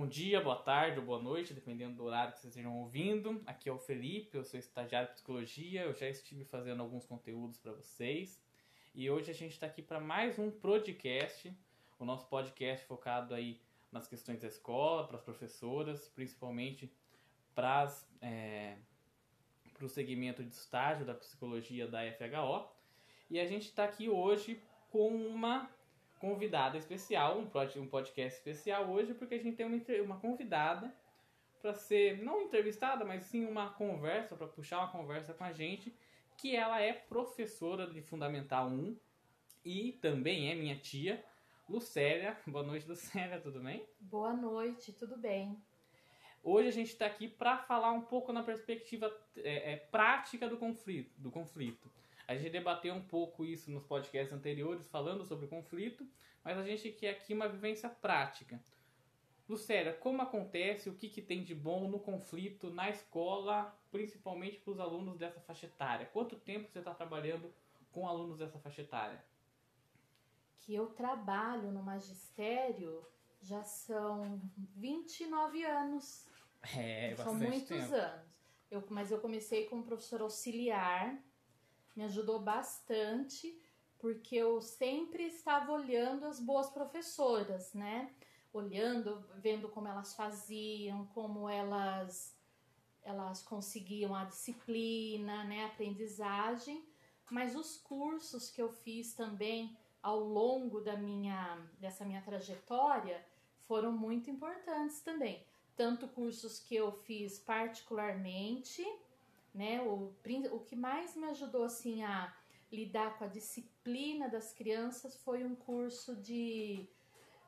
Bom dia, boa tarde ou boa noite, dependendo do horário que vocês estejam ouvindo. Aqui é o Felipe, eu sou estagiário de psicologia, eu já estive fazendo alguns conteúdos para vocês. E hoje a gente está aqui para mais um podcast, o nosso podcast focado aí nas questões da escola, para as professoras, principalmente para é, o segmento de estágio da psicologia da FHO. E a gente está aqui hoje com uma convidada especial, um podcast especial hoje, porque a gente tem uma, uma convidada para ser, não entrevistada, mas sim uma conversa, para puxar uma conversa com a gente, que ela é professora de Fundamental 1 e também é minha tia, Lucélia. Boa noite, Lucélia, tudo bem? Boa noite, tudo bem. Hoje a gente está aqui para falar um pouco na perspectiva é, é, prática do conflito, do conflito. A gente debateu um pouco isso nos podcasts anteriores, falando sobre conflito, mas a gente quer aqui uma vivência prática. Lucélia, como acontece, o que, que tem de bom no conflito na escola, principalmente para os alunos dessa faixa etária? Quanto tempo você está trabalhando com alunos dessa faixa etária? Que eu trabalho no magistério já são 29 anos. É, São muitos tempo. anos. Eu, mas eu comecei como professor auxiliar me ajudou bastante, porque eu sempre estava olhando as boas professoras, né? Olhando, vendo como elas faziam, como elas elas conseguiam a disciplina, né, a aprendizagem, mas os cursos que eu fiz também ao longo da minha dessa minha trajetória foram muito importantes também. Tanto cursos que eu fiz particularmente, né? O, o que mais me ajudou assim a lidar com a disciplina das crianças foi um curso de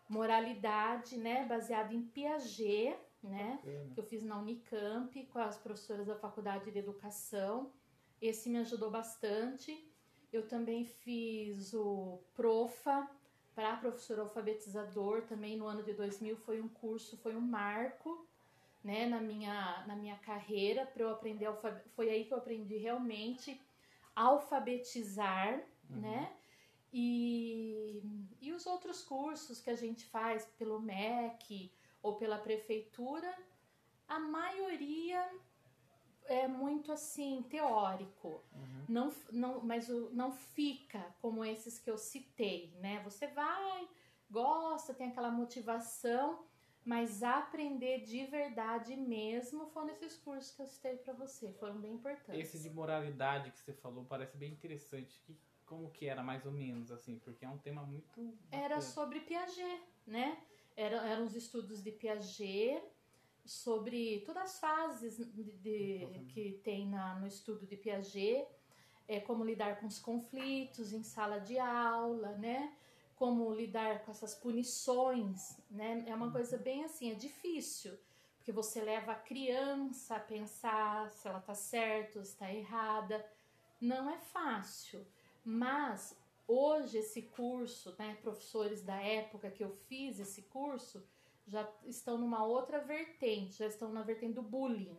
moralidade, né, baseado em Piaget, né, que eu fiz na Unicamp com as professoras da Faculdade de Educação. Esse me ajudou bastante. Eu também fiz o Profa para professor alfabetizador, também no ano de 2000 foi um curso, foi um marco né, na minha, na minha carreira para eu aprender foi aí que eu aprendi realmente alfabetizar, uhum. né? E, e os outros cursos que a gente faz pelo MEC ou pela prefeitura, a maioria é muito assim teórico, uhum. não, não, mas o, não fica como esses que eu citei, né? Você vai, gosta, tem aquela motivação, mas aprender de verdade mesmo foram esses cursos que eu citei para você, foram bem importantes. Esse de moralidade que você falou parece bem interessante. Que, como que era mais ou menos assim? Porque é um tema muito. Era sobre Piaget, né? Era, eram os estudos de Piaget sobre todas as fases de, de que tem na, no estudo de Piaget, é, como lidar com os conflitos em sala de aula, né? Como lidar com essas punições, né? É uma coisa uhum. bem assim, é difícil, porque você leva a criança a pensar se ela tá certa ou está errada. Não é fácil, mas hoje esse curso, né, professores da época que eu fiz esse curso, já estão numa outra vertente, já estão na vertente do bullying.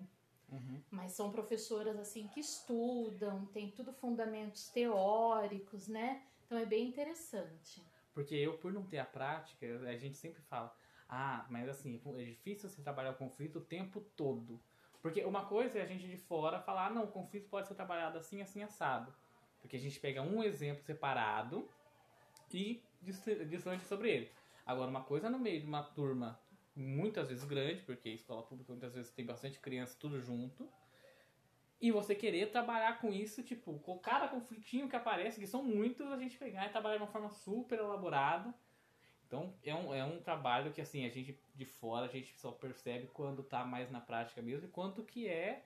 Uhum. Mas são professoras assim que estudam, tem tudo fundamentos teóricos, né? Então é bem interessante. Porque eu, por não ter a prática, a gente sempre fala, ah, mas assim, é difícil você trabalhar o conflito o tempo todo. Porque uma coisa é a gente de fora falar, ah, não, o conflito pode ser trabalhado assim, assim, assado. Porque a gente pega um exemplo separado e distante sobre ele. Agora, uma coisa no meio de uma turma muitas vezes grande, porque escola pública muitas vezes tem bastante criança tudo junto, e você querer trabalhar com isso, tipo, com cada conflitinho que aparece, que são muitos, a gente pegar e trabalhar de uma forma super elaborada. Então, é um, é um trabalho que, assim, a gente de fora, a gente só percebe quando tá mais na prática mesmo, e quanto que é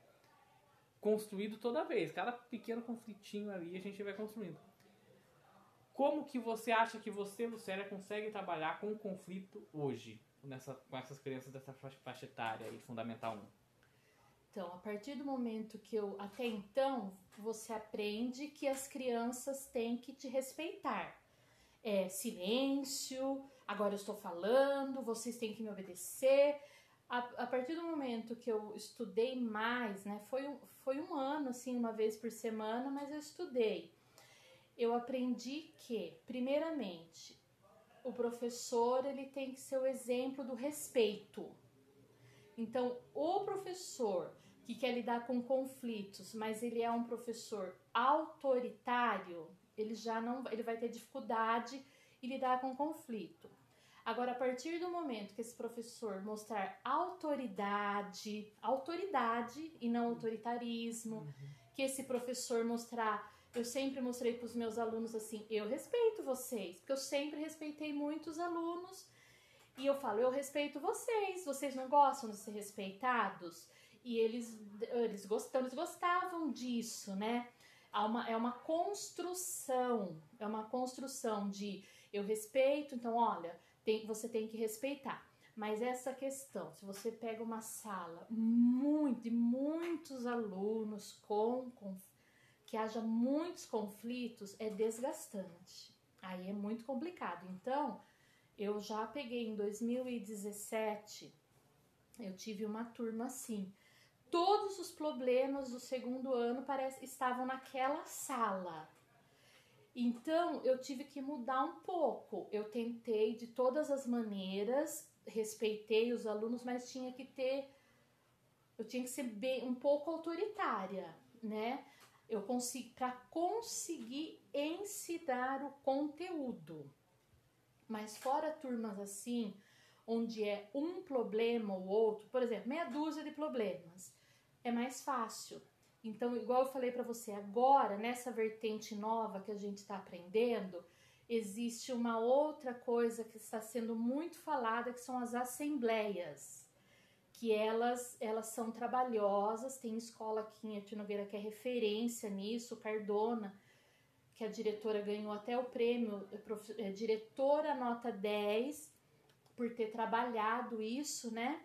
construído toda vez. Cada pequeno conflitinho ali a gente vai construindo. Como que você acha que você, Lucélia, consegue trabalhar com o conflito hoje, nessa, com essas crianças dessa faixa etária aí, Fundamental 1? Então, a partir do momento que eu até então você aprende que as crianças têm que te respeitar. É silêncio, agora eu estou falando, vocês têm que me obedecer. A, a partir do momento que eu estudei mais, né, foi, um, foi um ano, assim, uma vez por semana, mas eu estudei. Eu aprendi que, primeiramente, o professor ele tem que ser o exemplo do respeito Então, o professor que quer lidar com conflitos, mas ele é um professor autoritário, ele já não, ele vai ter dificuldade em lidar com conflito. Agora, a partir do momento que esse professor mostrar autoridade, autoridade e não autoritarismo, uhum. que esse professor mostrar, eu sempre mostrei para os meus alunos assim, eu respeito vocês, porque eu sempre respeitei muitos alunos e eu falo, eu respeito vocês, vocês não gostam de ser respeitados? E eles, eles, gostam, eles gostavam disso, né? Uma, é uma construção, é uma construção de eu respeito, então olha, tem, você tem que respeitar. Mas essa questão, se você pega uma sala muito, muitos alunos com, com que haja muitos conflitos, é desgastante. Aí é muito complicado. Então, eu já peguei em 2017, eu tive uma turma assim. Todos os problemas do segundo ano parece, estavam naquela sala. Então eu tive que mudar um pouco. Eu tentei de todas as maneiras, respeitei os alunos, mas tinha que ter, eu tinha que ser bem, um pouco autoritária, né? Eu consegui para conseguir ensinar o conteúdo. Mas fora turmas assim, onde é um problema ou outro, por exemplo, meia dúzia de problemas, é mais fácil. Então, igual eu falei para você, agora, nessa vertente nova que a gente está aprendendo, existe uma outra coisa que está sendo muito falada, que são as assembleias. Que elas, elas são trabalhosas, tem escola aqui em Etinogueira que é referência nisso, Cardona, que a diretora ganhou até o prêmio é, é, diretora nota 10 por ter trabalhado isso, né?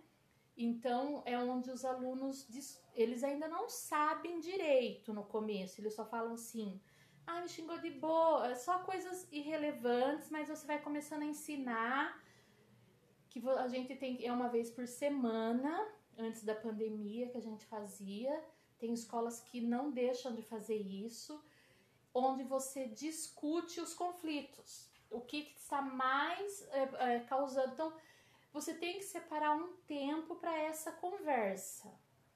Então é onde os alunos eles ainda não sabem direito no começo, eles só falam assim: "Ah, me xingou de boa", é só coisas irrelevantes, mas você vai começando a ensinar que a gente tem é uma vez por semana, antes da pandemia que a gente fazia. Tem escolas que não deixam de fazer isso, onde você discute os conflitos, o que, que está mais é, é, causando. Então, você tem que separar um tempo para essa conversa,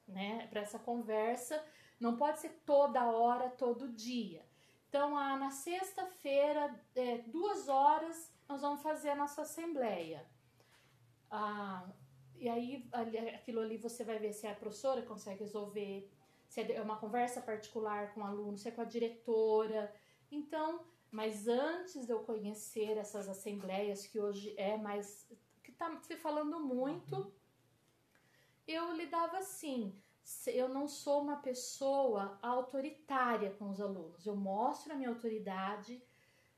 né? Para essa conversa, não pode ser toda hora, todo dia. Então, ah, na sexta-feira, é, duas horas, nós vamos fazer a nossa assembleia. Ah, e aí, aquilo ali você vai ver se a professora consegue resolver, se é uma conversa particular com o aluno, se é com a diretora. Então, mas antes de eu conhecer essas assembleias, que hoje é mais tá se falando muito. Uhum. Eu lidava assim. Eu não sou uma pessoa autoritária com os alunos. Eu mostro a minha autoridade,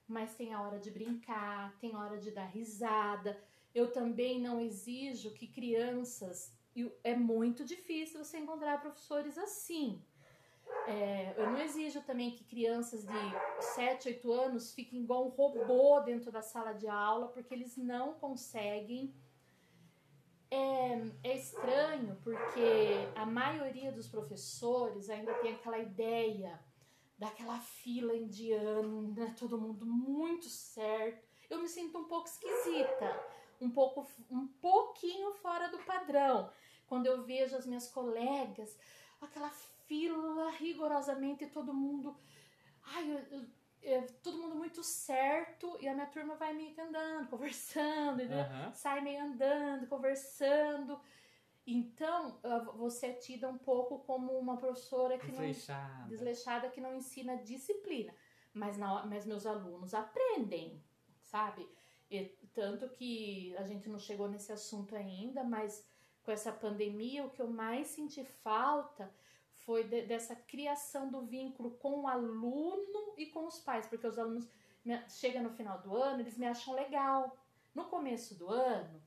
mas tem a hora de brincar, tem a hora de dar risada. Eu também não exijo que crianças. É muito difícil você encontrar professores assim. É, eu não exijo também que crianças de 7, 8 anos fiquem igual um robô dentro da sala de aula, porque eles não conseguem. É, é estranho porque a maioria dos professores ainda tem aquela ideia daquela fila indiana, né, todo mundo muito certo. Eu me sinto um pouco esquisita, um pouco um pouquinho fora do padrão. Quando eu vejo as minhas colegas, aquela fila rigorosamente todo mundo. Ai, eu, eu, eu, todo mundo muito certo e a minha turma vai meio que andando, conversando, uhum. sai meio andando, conversando. Então, você é tida um pouco como uma professora que desleixada. não desleixada que não ensina disciplina, mas na, mas meus alunos aprendem, sabe? E, tanto que a gente não chegou nesse assunto ainda, mas com essa pandemia o que eu mais senti falta foi de, dessa criação do vínculo com o aluno e com os pais, porque os alunos chegam no final do ano, eles me acham legal. No começo do ano,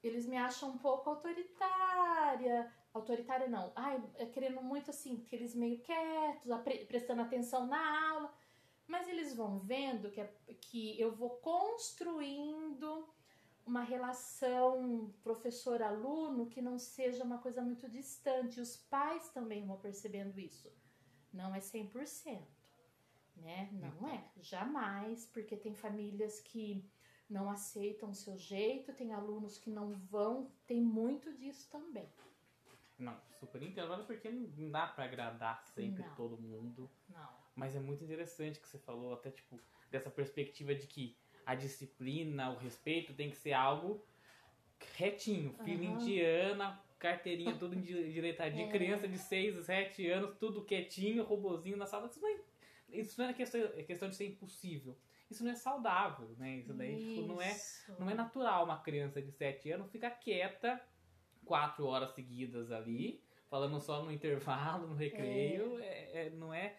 eles me acham um pouco autoritária, autoritária não, ai, é querendo muito assim, que eles meio quietos, prestando atenção na aula, mas eles vão vendo que, é, que eu vou construindo uma relação professor-aluno que não seja uma coisa muito distante. Os pais também vão percebendo isso. Não é 100%, né? Não é, jamais, porque tem famílias que não aceitam o seu jeito, tem alunos que não vão, tem muito disso também. Não, super entendo, porque não dá para agradar sempre Não. todo mundo. Não. Mas é muito interessante que você falou, até tipo, dessa perspectiva de que a disciplina, o respeito tem que ser algo retinho, fila Aham. indiana, carteirinha tudo endireitadinho, É. criança de 6, 7 anos, tudo quietinho, robozinho na sala. Isso não é, isso não é questão, é questão de ser impossível. Isso não é saudável, né? Isso daí tipo, não é Isso. não é natural uma criança de 7 anos ficar quieta quatro horas seguidas ali, falando só no intervalo, no recreio. É, é- não é.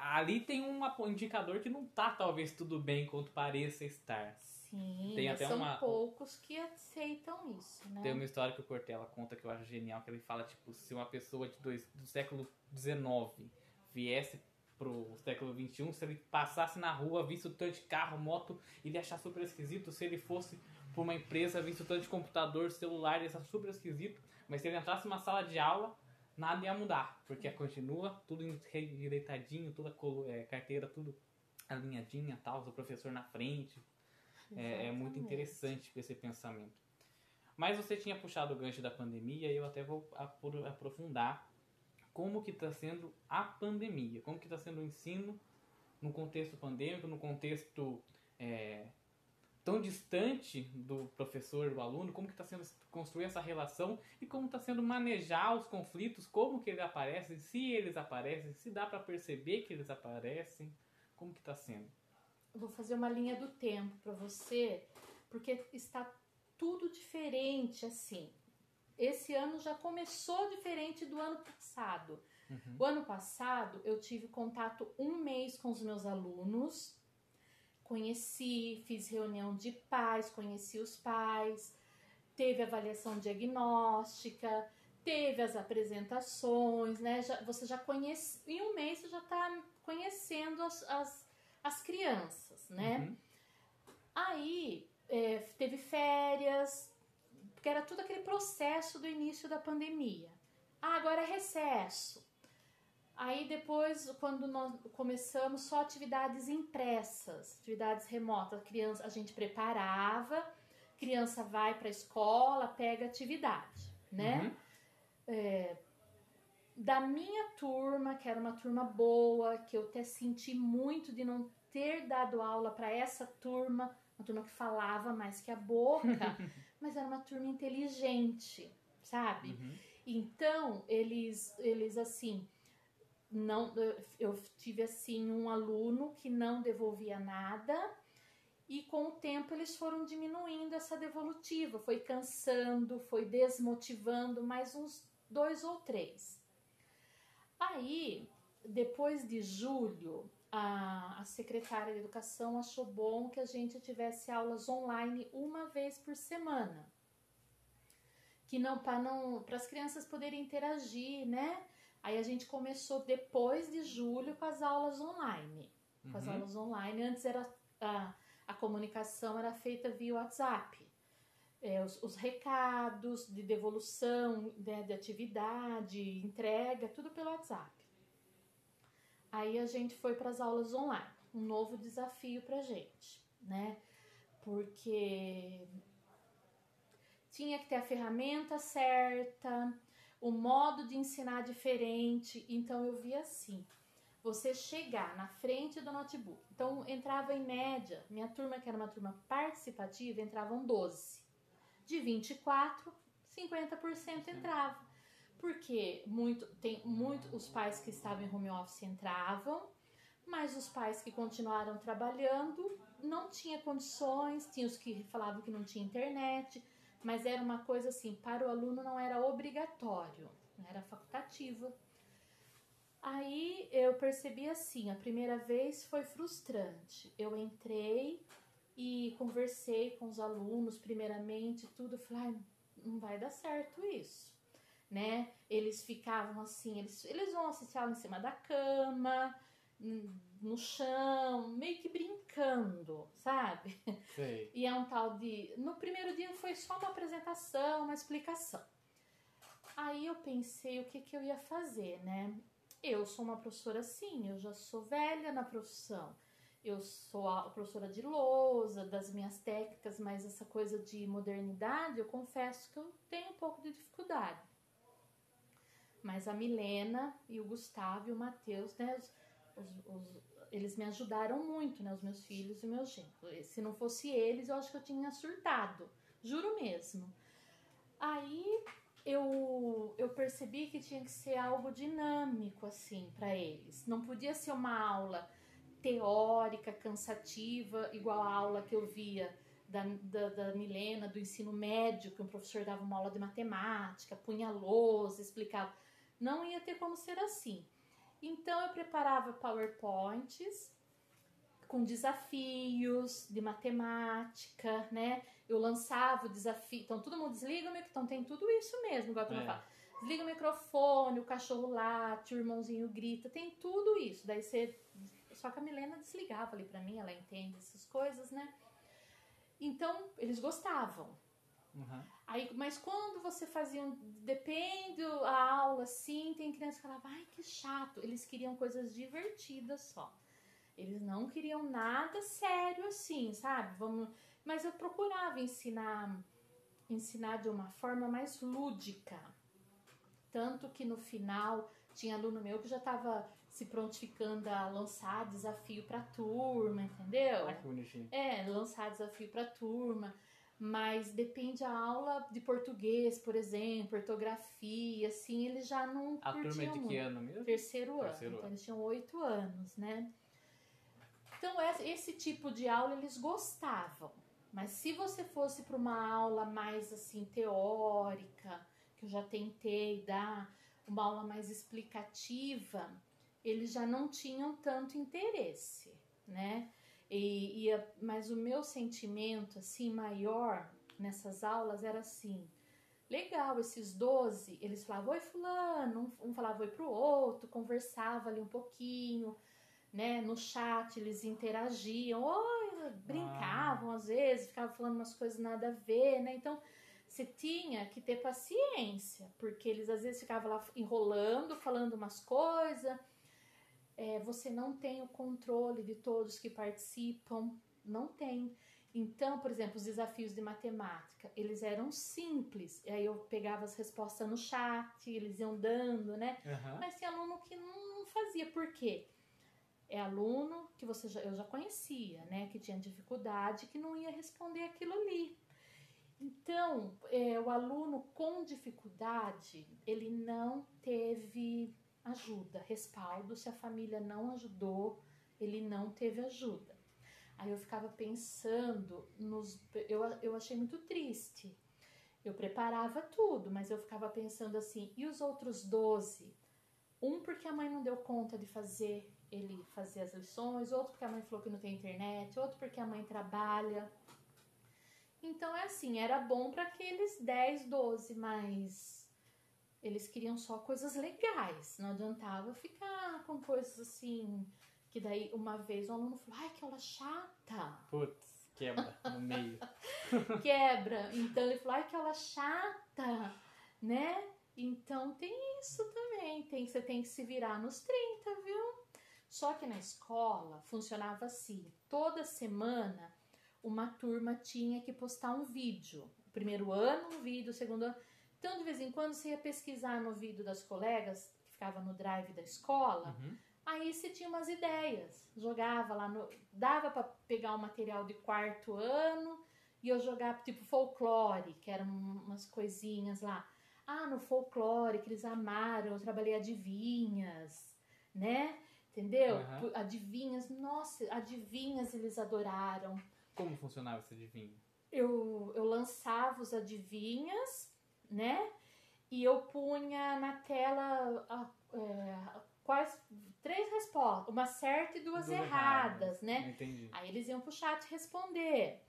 Ali tem um indicador que não tá talvez tudo bem quanto pareça estar. Sim, Tem até são uma- poucos que aceitam isso, né? Tem uma história que o Cortella conta que eu acho genial, que ele fala, tipo, se uma pessoa de dois, do século XIX viesse pro século XXI, se ele passasse na rua, visse o tanto de carro, moto, ele ia achar super esquisito. Se ele fosse pra uma empresa, visse o tanto de computador, celular, ele ia achar super esquisito. Mas se ele entrasse numa sala de aula, nada ia mudar, porque continua tudo endireitadinho, toda é, carteira, tudo alinhadinha, tal, o professor na frente. É, é muito interessante esse pensamento. Mas você tinha puxado o gancho da pandemia e eu até vou apro- aprofundar como que está sendo a pandemia, como que está sendo o ensino no contexto pandêmico, no contexto é, tão distante do professor do aluno, como que está sendo construir essa relação e como está sendo manejar os conflitos, como que eles aparecem, se eles aparecem, se dá para perceber que eles aparecem, como que está sendo. Vou fazer uma linha do tempo para você, porque está tudo diferente assim. Esse ano já começou diferente do ano passado. Uhum. O ano passado eu tive contato um mês com os meus alunos, conheci, fiz reunião de pais, conheci os pais, teve avaliação diagnóstica, teve as apresentações, né? Já, você já conhece, em um mês você já está conhecendo as, as, as crianças, né? Uhum. Aí é, teve férias, porque era tudo aquele processo do início da pandemia. Ah, agora é recesso. Aí depois, quando nós começamos, só atividades impressas, atividades remotas. A criança, a gente preparava, criança vai para a escola, pega atividade, né? Uhum. da minha turma, que era uma turma boa, que eu até senti muito de não ter dado aula para essa turma, uma turma que falava mais que a boca, mas era uma turma inteligente, sabe? Uhum. Então, eles eles assim, não eu- tive assim um aluno que não devolvia nada e com o tempo eles foram diminuindo essa devolutiva, foi cansando, foi desmotivando mais uns dois ou três. Aí, depois de julho, a, a secretária de educação achou bom que a gente tivesse aulas online uma vez por semana. Que não para não para as crianças poderem interagir, né? Aí a gente começou depois de julho com as aulas online. Com as Uhum. aulas online, antes era a, a comunicação era feita via WhatsApp. É, os, os recados de devolução né, de atividade, entrega, tudo pelo WhatsApp. Aí a gente foi para as aulas online, um novo desafio para gente, né? Porque tinha que ter a ferramenta certa, o modo de ensinar diferente. Então eu vi assim: você chegar na frente do notebook. Então entrava em média, minha turma, que era uma turma participativa, entravam 12. De 24, 50% entrava. Porque muito, tem muito, os pais que estavam em home office entravam, mas os pais que continuaram trabalhando não tinha condições, tinha os que falavam que não tinha internet, mas era uma coisa assim, para o aluno não era obrigatório, era facultativo. Aí eu percebi assim, a primeira vez foi frustrante. Eu entrei e conversei com os alunos, primeiramente, tudo, falei, "Ai, não vai dar certo isso, né? Eles ficavam assim, eles, eles vão assistir aula em cima da cama, n- no chão, meio que brincando, sabe? Sei. E é um tal de. No primeiro dia foi só uma apresentação, uma explicação. Aí eu pensei o que, que eu ia fazer, né? Eu sou uma professora sim, eu já sou velha na profissão. eu sou a professora de lousa, das minhas técnicas, mas essa coisa de modernidade, eu confesso que eu tenho um pouco de dificuldade. Mas a Milena e o Gustavo e o Matheus, né, os, os, os, eles me ajudaram muito, né, os meus filhos e meus genros. Se não fosse eles, eu acho que eu tinha surtado, juro mesmo. Aí eu, eu percebi que tinha que ser algo dinâmico, assim, para eles. Não podia ser uma aula teórica, cansativa, igual a aula que eu via da, da, da, Milena, do ensino médio, que um professor dava uma aula de matemática, punha lousa, explicava. Não ia ter como ser assim. Então eu preparava PowerPoints com desafios de matemática, né? Eu lançava o desafio. Então todo mundo desliga o microfone. Então tem tudo isso mesmo, igual a é. fala. Desliga o microfone, o cachorro late, o irmãozinho grita, tem tudo isso. Daí você só que a Milena desligava ali para mim, ela entende essas coisas, né? Então, eles gostavam. Uhum. Aí, mas quando você fazia um, depende a aula assim, tem crianças que falavam, ai que chato. Eles queriam coisas divertidas só. Eles não queriam nada sério assim, sabe? Vamos, mas eu procurava ensinar ensinar de uma forma mais lúdica. Tanto que no final tinha aluno meu que já estava se prontificando a lançar desafio para turma, entendeu? Ai, que bonitinho. É, lançar desafio para turma. Mas depende a aula de português, por exemplo, ortografia, assim, eles já não A turma é de que ano mesmo? Terceiro, Terceiro ano. Então, eles tinham oito anos, né? Então, esse tipo de aula eles gostavam. Mas se você fosse para uma aula mais, assim, teórica, que eu já tentei dar, uma aula mais explicativa, eles já não tinham tanto interesse, né? E, e mas o meu sentimento assim maior nessas aulas era assim: legal, esses 12, eles falavam oi fulano, um, um falava oi pro outro, conversava ali um pouquinho, né? No chat eles interagiam, oi, brincavam ah. às vezes, ficavam falando umas coisas nada a ver, né? Então você tinha que ter paciência, porque eles às vezes ficavam lá enrolando, falando umas coisas é, você não tem o controle de todos que participam, não tem. Então, por exemplo, os desafios de matemática, eles eram simples. E aí eu pegava as respostas no chat, eles iam dando, né? Uhum. Mas tem aluno que não fazia. Por quê? É aluno que você já, eu já conhecia, né? Que tinha dificuldade, que não ia responder aquilo ali. Então, é, o aluno com dificuldade, ele não teve ajuda, respaldo. Se a família não ajudou, ele não teve ajuda. Aí eu ficava pensando nos. Eu, eu achei muito triste. Eu preparava tudo, mas eu ficava pensando assim: e os outros 12? Um porque a mãe não deu conta de fazer ele fazer as lições, outro porque a mãe falou que não tem internet, outro porque a mãe trabalha. Então é assim, era bom para aqueles 10, 12, mas eles queriam só coisas legais, não adiantava ficar com coisas assim. Que daí uma vez o aluno falou: ai, que aula chata. Putz, quebra no meio. quebra. Então ele falou: ai, que aula chata, né? Então tem isso também. Tem, você tem que se virar nos 30, viu? Só que na escola funcionava assim: toda semana uma turma tinha que postar um vídeo. O primeiro ano, um vídeo, o segundo ano então, de vez em quando, você ia pesquisar no vídeo das colegas, que ficava no drive da escola, uhum. aí você tinha umas ideias. Jogava lá no. Dava para pegar o material de quarto ano e eu jogava tipo folclore, que eram umas coisinhas lá. Ah, no folclore, que eles amaram, eu trabalhei adivinhas, né? Entendeu? Uhum. Adivinhas, nossa, adivinhas eles adoraram. Como funcionava esse adivinho? Eu, eu lançava os adivinhas né? E eu punha na tela é, quais três respostas, uma certa e duas, duas erradas, erradas, né? Entendi. Aí eles iam pro chat responder.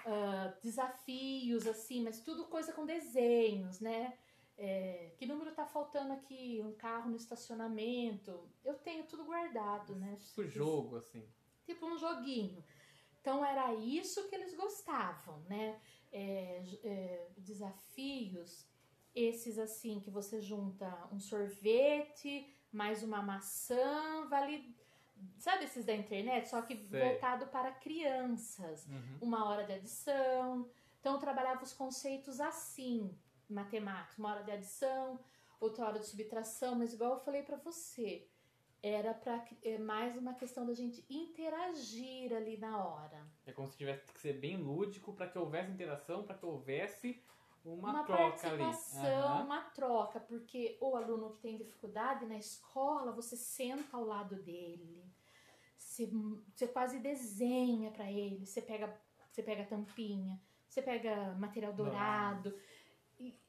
Uh, desafios, assim, mas tudo coisa com desenhos, né? É, que número tá faltando aqui? Um carro no estacionamento. Eu tenho tudo guardado, né? Tipo jogo, assim. Tipo um joguinho. Então era isso que eles gostavam, né? é, é, desafios, esses assim que você junta um sorvete mais uma maçã, vale Sabe esses da internet? Só que Sei. voltado para crianças. Uhum. Uma hora de adição. Então, eu trabalhava os conceitos assim, matemática. Uma hora de adição, outra hora de subtração. Mas, igual eu falei para você, era pra, é mais uma questão da gente interagir ali na hora. É como se tivesse que ser bem lúdico para que houvesse interação, para que houvesse uma, uma troca ali. participação, Aham. uma troca, porque o aluno que tem dificuldade na escola, você senta ao lado dele, você, você quase desenha para ele, você pega, você pega tampinha, você pega material dourado. E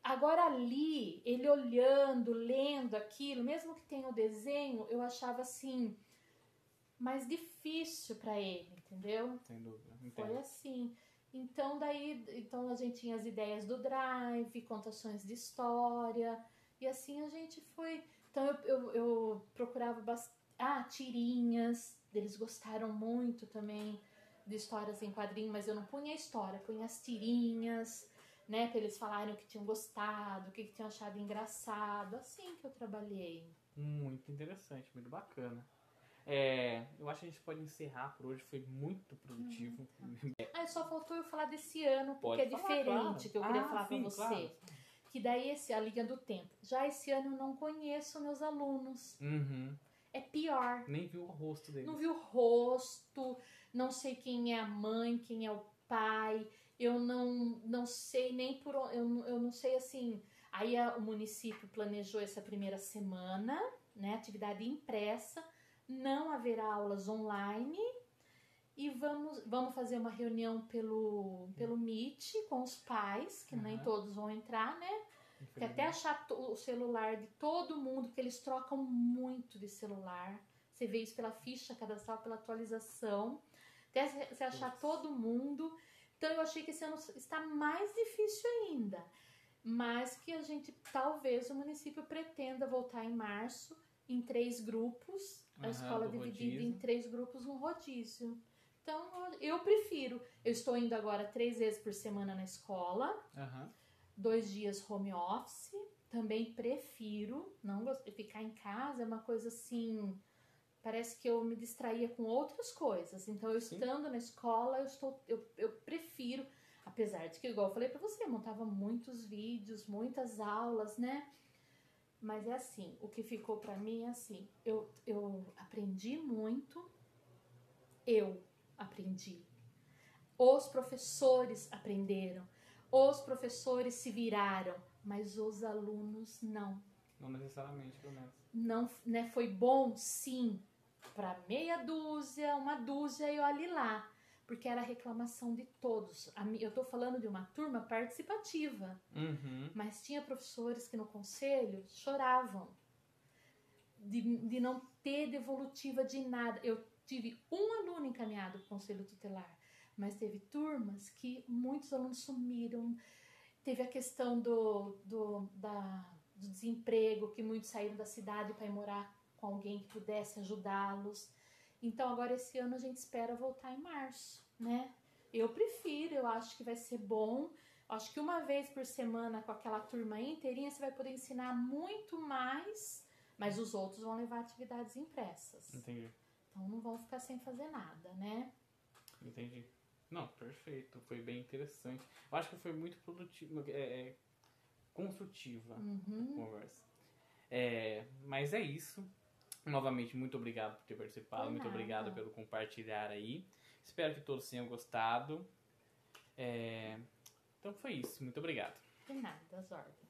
agora ali, ele olhando, lendo aquilo, mesmo que tenha o desenho, eu achava assim mais difícil para ele, entendeu? Sem dúvida. Foi Entendo. assim. Então daí, então a gente tinha as ideias do drive, contações de história e assim a gente foi. Então eu, eu, eu procurava bastante. Ah, tirinhas. Eles gostaram muito também de histórias em quadrinho, mas eu não punha a história, punha as tirinhas, né? Pra eles falarem o que tinham gostado, o que, que tinham achado engraçado. Assim que eu trabalhei. Muito interessante, muito bacana. É, eu acho que a gente pode encerrar por hoje, foi muito produtivo. Ah, só faltou eu falar desse ano, porque Pode é falar, diferente claro. que eu queria Ah, falar sim, pra você. claro. Que daí esse, a linha do tempo. Já esse ano eu não conheço meus alunos. Uhum. É pior. Nem viu o rosto dele. Não vi o rosto, não sei quem é a mãe, quem é o pai. Eu não, não sei nem por onde. Eu, não- eu não sei assim. Aí a- o município planejou essa primeira semana, né? Atividade impressa. Não haverá aulas online. E vamos, vamos fazer uma reunião pelo, pelo Meet com os pais, que nem Aham. todos vão entrar, né? Que até achar o celular de todo mundo, porque eles trocam muito de celular. Você vê isso pela ficha cadastral, pela atualização. Até você- achar todo mundo. Então eu achei que esse ano está mais difícil ainda. Mas que a gente, talvez, o município pretenda voltar em março em três grupos. A Aham, escola dividida rodízio. em três grupos no rodízio. Então eu prefiro. Eu estou indo agora três vezes por semana na escola Aham. dois dias home office. Também prefiro. Não ficar em casa é uma coisa assim. Parece que eu me distraía com outras coisas. Então, eu Sim. estando na escola, eu estou, eu, eu prefiro, apesar de que, igual eu falei pra você, eu montava muitos vídeos, muitas aulas, né? Mas é assim, o que ficou pra mim é assim, eu, eu aprendi muito, eu aprendi. Os professores aprenderam, os professores se viraram, mas os alunos não. Não necessariamente, pelo menos. Não, né, foi bom, sim, para meia dúzia, uma dúzia e olhe lá, porque era reclamação de todos. Eu tô falando de uma turma participativa, Uhum. mas tinha professores que no conselho choravam de, de não ter devolutiva de nada. Eu tive um aluno encaminhado para o conselho tutelar, mas teve turmas que muitos alunos sumiram. Teve a questão do, do, da, do desemprego, que muitos saíram da cidade para ir morar com alguém que pudesse ajudá-los. Então, agora esse ano a gente espera voltar em março, né? Eu prefiro, eu acho que vai ser bom. Acho que uma vez por semana com aquela turma inteirinha você vai poder ensinar muito mais, mas os outros vão levar atividades impressas. Entendi. Então não vão ficar sem fazer nada, né? Entendi. Não, perfeito. Foi bem interessante. Eu acho que foi muito produtivo, é, é, construtiva a Uhum. conversa. É, mas é isso. Novamente, muito obrigado por ter participado. Muito obrigado pelo compartilhar aí. Espero que todos tenham gostado. É, então foi isso. Muito obrigado. De nada, ordens.